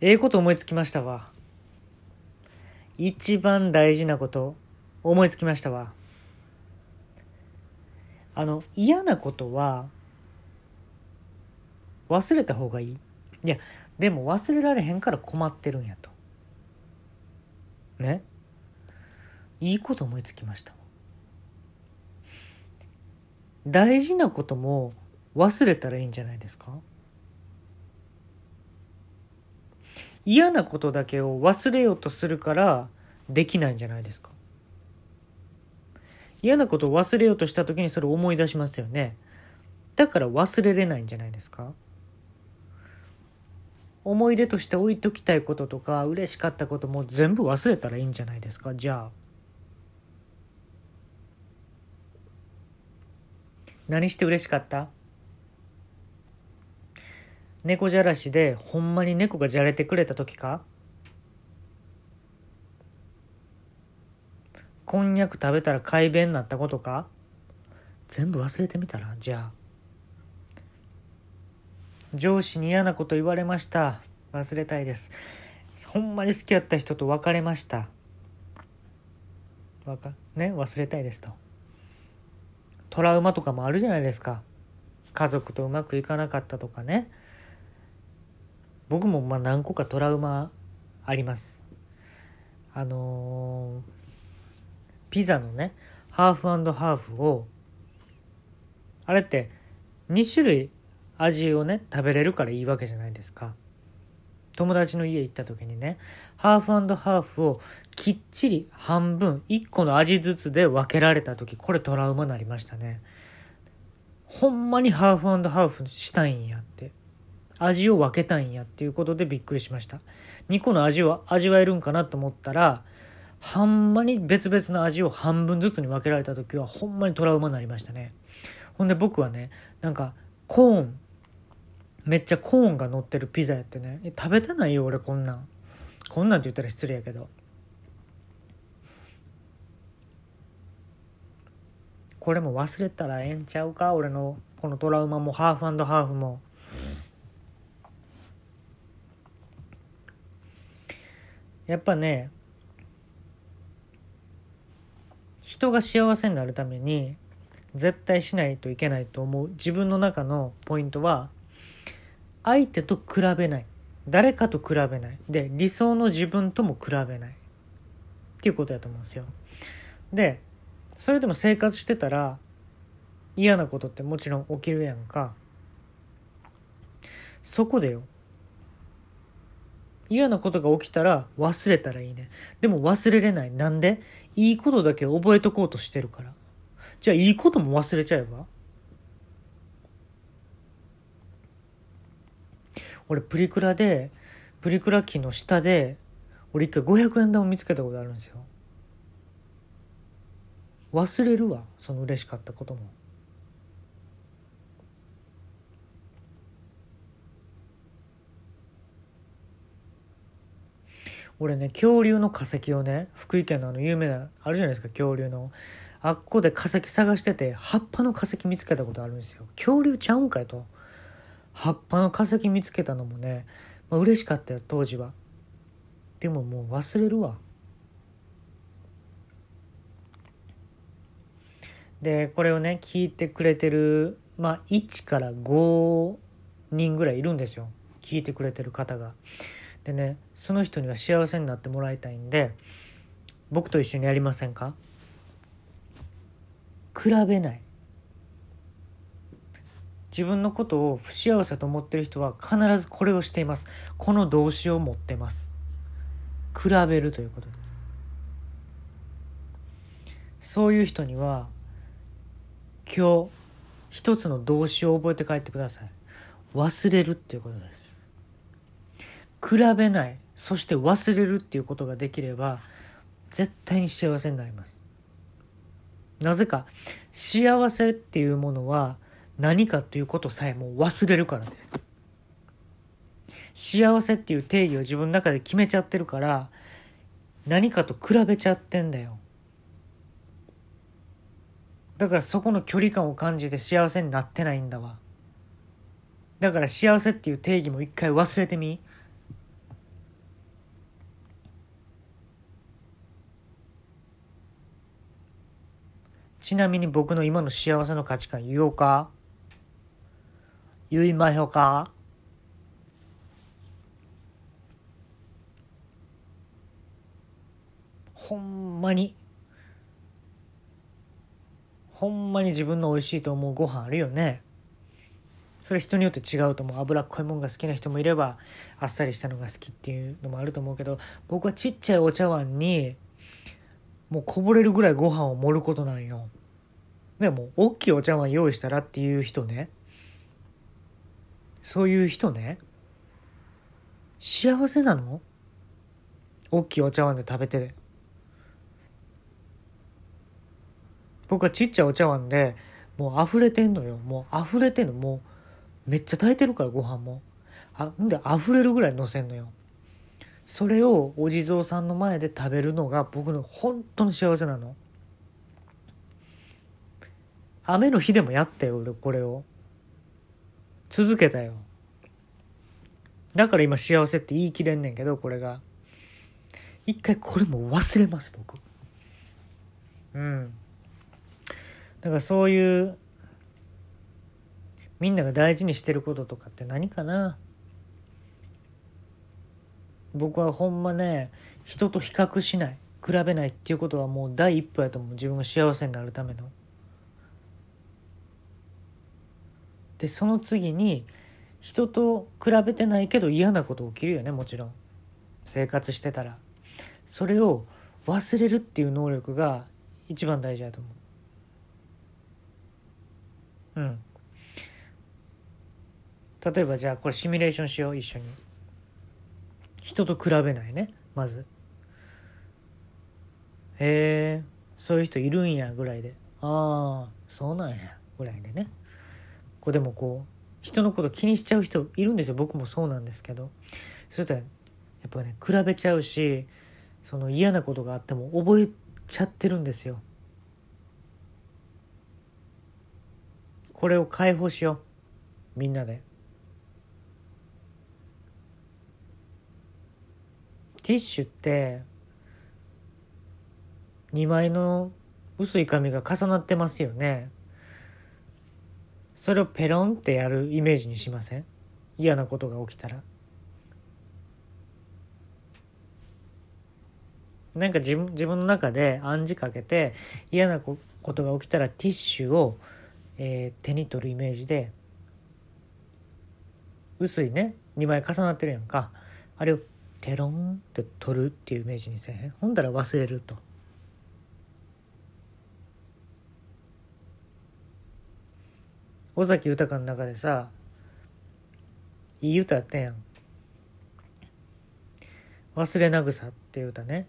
ええこと思いつきましたわ。一番大事なこと思いつきましたわ。あの嫌なことは忘れた方がいい。いやでも忘れられへんから困ってるんやと。ね？いいこと思いつきました。大事なことも忘れたらいいんじゃないですか？嫌なことだけを忘れようとするからできないんじゃないですか。嫌なことを忘れようとした時にそれを思い出しますよね。だから忘れれないんじゃないですか。思い出として置いときたいこととか嬉しかったことも全部忘れたらいいんじゃないですか。じゃあ。何して嬉しかった？猫じゃらしでほんまに猫がじゃれてくれた時か？こんにゃく食べたら快便になったことか？全部忘れてみたら？じゃあ。上司に嫌なこと言われました。忘れたいです。ほんまに好きやった人と別れました。わかね？忘れたいですと。トラウマとかもあるじゃないですか。家族とうまくいかなかったとかね。僕もまあ何個かトラウマあります。あのー、ピザのねハーフハーフをあれって2種類味をね食べれるからいいわけじゃないですか。友達の家行った時にねハーフハーフをきっちり半分1個の味ずつで分けられた時これトラウマになりましたね。ほんまにハーフハーフしたいんやって。味を分けたんやっていうことでびっくりしました。2個の味を味わえるんかなと思ったらほんまに別々の味を半分ずつに分けられた時はほんまにトラウマになりましたね。ほんで僕はねなんかコーンめっちゃコーンが乗ってるピザやってね食べてないよ俺こんなんこんなんって言ったら失礼やけどこれも忘れたらええんちゃうか俺のこのトラウマもハーフハーフもやっぱね人が幸せになるために絶対しないといけないと思う自分の中のポイントは相手と比べない。誰かと比べない。で理想の自分とも比べない。っていうことやと思うんですよ。でそれでも生活してたら嫌なことってもちろん起きるやんか。そこでよ。嫌なことが起きたら忘れたらいいね。でも忘れれない。なんで？いいことだけ覚えとこうとしてるから。じゃあいいことも忘れちゃえば？俺プリクラでプリクラ機の下で俺一回500円玉見つけたことあるんですよ。忘れるわその嬉しかったことも。俺ね恐竜の化石をね福井県のあの有名なあるじゃないですか恐竜の。あっこで化石探してて葉っぱの化石見つけたことあるんですよ。恐竜ちゃうんかいと。葉っぱの化石見つけたのもね、まあ、嬉しかったよ当時は。でももう忘れるわ。でこれをね聞いてくれてるまあ1から5人ぐらいいるんですよ。聞いてくれてる方が。でねその人には幸せになってもらいたいんで僕と一緒にやりませんか？比べない。自分のことを不幸せと思ってる人は必ずこれをしています。この動詞を持ってます。比べるということです。そういう人には今日一つの動詞を覚えて帰ってください。忘れるっていうことです。比べない。そして忘れるっていうことができれば絶対に幸せになります。なぜか幸せっていうものは何かということさえも忘れるからです。幸せっていう定義を自分の中で決めちゃってるから何かと比べちゃってんだよ。だからそこの距離感を感じて幸せになってないんだわ。だから幸せっていう定義も一回忘れてみ。ちなみに僕の今の幸せの価値観言おうか？言いまひょか？ほんまに？ほんまに自分の美味しいと思うご飯あるよね？それ人によって違うと思う。脂っこいもんが好きな人もいればあっさりしたのが好きっていうのもあると思うけど僕はちっちゃいお茶碗にもうこぼれるぐらいご飯を盛ることなんよ。でもう大きいお茶碗用意したらっていう人ね。そういう人ね。幸せなの？大きいお茶碗で食べて。僕はちっちゃいお茶碗でもう溢れてんのよ。もう溢れてんの。もうめっちゃ炊いてるからご飯も。あんで溢れるぐらいのせんのよ。それをお地蔵さんの前で食べるのが僕の本当の幸せなの。雨の日でもやったよ俺これを。続けたよ。だから今幸せって言い切れんねんけどこれが。一回これも忘れます僕。うん。だからそういうみんなが大事にしてることとかって何かな。僕はほんまね人と比較しない比べないっていうことはもう第一歩やと思う。自分が幸せになるための。でその次に人と比べてないけど嫌なこと起きるよねもちろん。生活してたら。それを忘れるっていう能力が一番大事だと思う。うん。例えばじゃあこれシミュレーションしよう一緒に。人と比べないねまず。へえそういう人いるんやぐらいで。ああそうなんやぐらいでね。こうでもこう人のこと気にしちゃう人いるんですよ。僕もそうなんですけど。そしたらやっぱね比べちゃうしその嫌なことがあっても覚えちゃってるんですよ。これを解放しよう。みんなで。ティッシュって2枚の薄い紙が重なってますよね。それをペロンってやるイメージにしません？嫌なことが起きたら。なんか自分自分の中で暗示かけて嫌なことが起きたらティッシュをえー、手に取るイメージで薄いね2枚重なってるやんか。あれをテロンって取るっていうイメージにせへん？ほんだら忘れると。尾崎豊の中でさいい歌やったやん「忘れなぐさ」っていう歌ね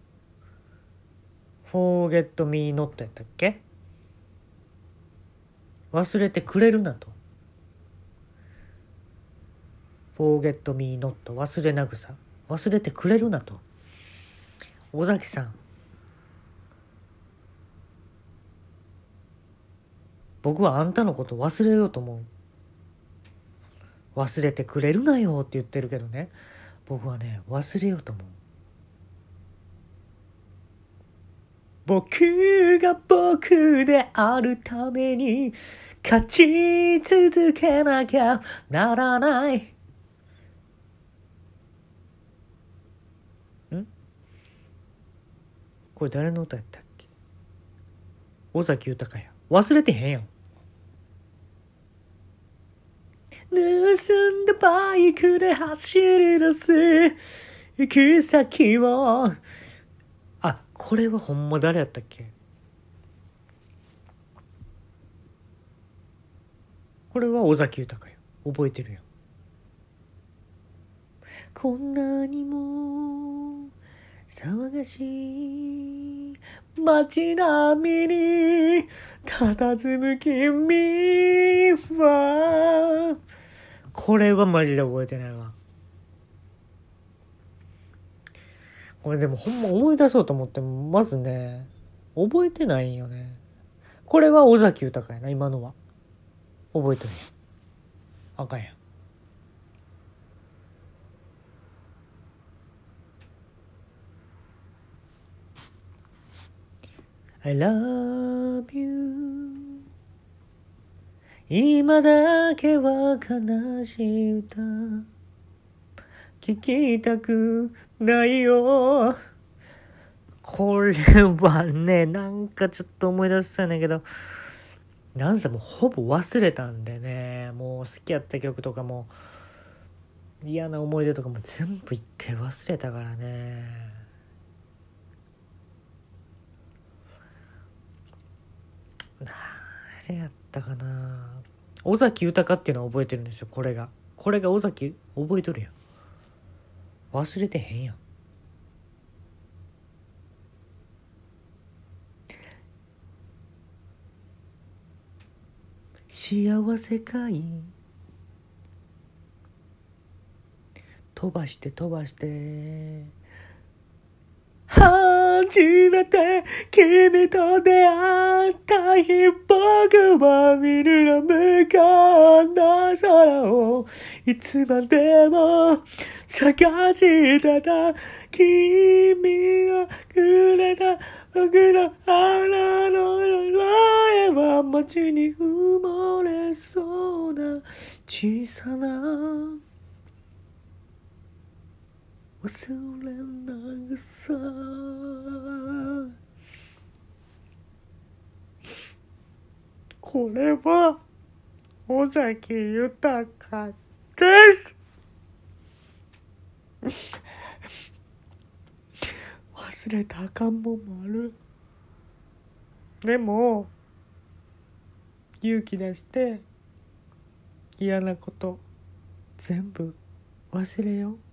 「Forget Me Not」やったっけ？忘れてくれるなと。Forget me not 忘れなぐさ。忘れてくれるなと。尾崎さん僕はあんたのこと忘れようと思う。忘れてくれるなよって言ってるけどね。僕はね忘れようと思う。僕が僕であるために勝ち続けなきゃならない。ん？これ誰の歌やったっけ？尾崎豊や。忘れてへんやん。盗んだバイクで走り出す行く先をこれはほんま誰やったっけ？これは尾崎豊や。覚えてるやん。こんなにも騒がしい。街並みに佇む君は。これはマジで覚えてないわ。これでもほんま思い出そうと思ってまずね覚えてないよね。これは尾崎豊やな今のは。覚えてるあかんやん。I love you. 今だけは悲しい歌。聞きたくないよ。これはねなんかちょっと思い出したんだけど。なんせもうほぼ忘れたんでね。もう好きやった曲とかも嫌な思い出とかも全部一回忘れたからね。誰やったかな尾崎豊っていうのは覚えてるんですよこれが。これが尾崎覚えとるやん。忘れてへんやん。幸せかい？飛ばして飛ばして。初めて君と出会った日僕は見るの向かな空をいつまでも探してた君がくれた僕の花の前は街に埋もれそうな小さな忘れなさ。これは尾崎豊です。忘れたらあかんももある。でも勇気出して嫌なこと全部忘れよう。